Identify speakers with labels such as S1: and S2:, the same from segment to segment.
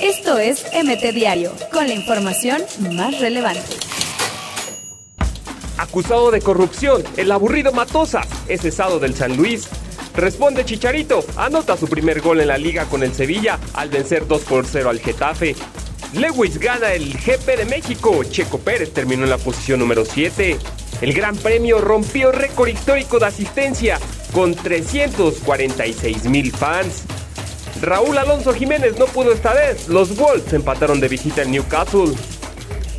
S1: Esto es MT Diario, con la información más relevante.
S2: Acusado de corrupción, el aburrido Matosa es cesado del San Luis. Responde Chicharito, anota su primer gol en la liga con el Sevilla al vencer 2 por 0 al Getafe. Lewis gana el GP de México, Checo Pérez terminó en la posición número 7. El Gran Premio rompió récord histórico de asistencia con 346 mil fans. Raúl Alonso Jiménez no pudo esta vez, los Wolves empataron de visita en Newcastle.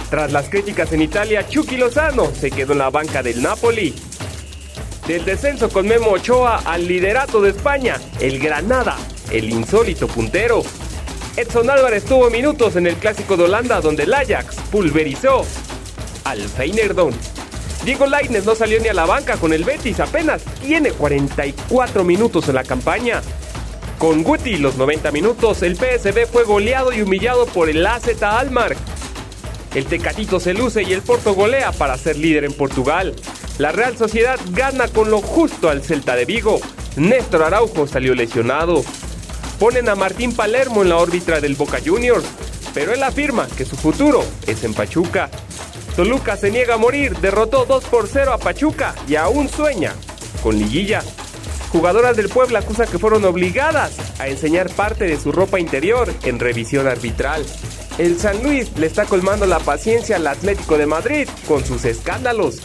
S2: Tras las críticas en Italia, Chucky Lozano se quedó en la banca del Napoli. Del descenso con Memo Ochoa al liderato de España, el Granada, el insólito puntero. Edson Álvarez tuvo minutos en el clásico de Holanda donde el Ajax pulverizó al Feyenoord. Diego Lainez no salió ni a la banca con el Betis, apenas tiene 44 minutos en la campaña. Con Guti los 90 minutos, el PSB fue goleado y humillado por el AZ Almar. El Tecatito se luce y el Porto golea para ser líder en Portugal. La Real Sociedad gana con lo justo al Celta de Vigo. Néstor Araujo salió lesionado. Ponen a Martín Palermo en la órbita del Boca Juniors, pero él afirma que su futuro es en Pachuca. Toluca se niega a morir, derrotó 2 por 0 a Pachuca y aún sueña con liguilla. Jugadoras del Puebla acusan que fueron obligadas a enseñar parte de su ropa interior en revisión arbitral. El San Luis le está colmando la paciencia al Atlético de Madrid con sus escándalos.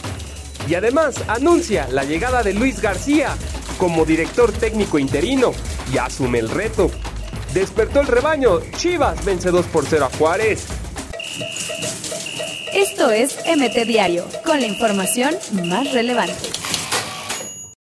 S2: Y además anuncia la llegada de Luis García como director técnico interino y asume el reto. Despertó el rebaño, Chivas vence 2 por 0 a Juárez.
S1: Esto es MT Diario, con la información más relevante.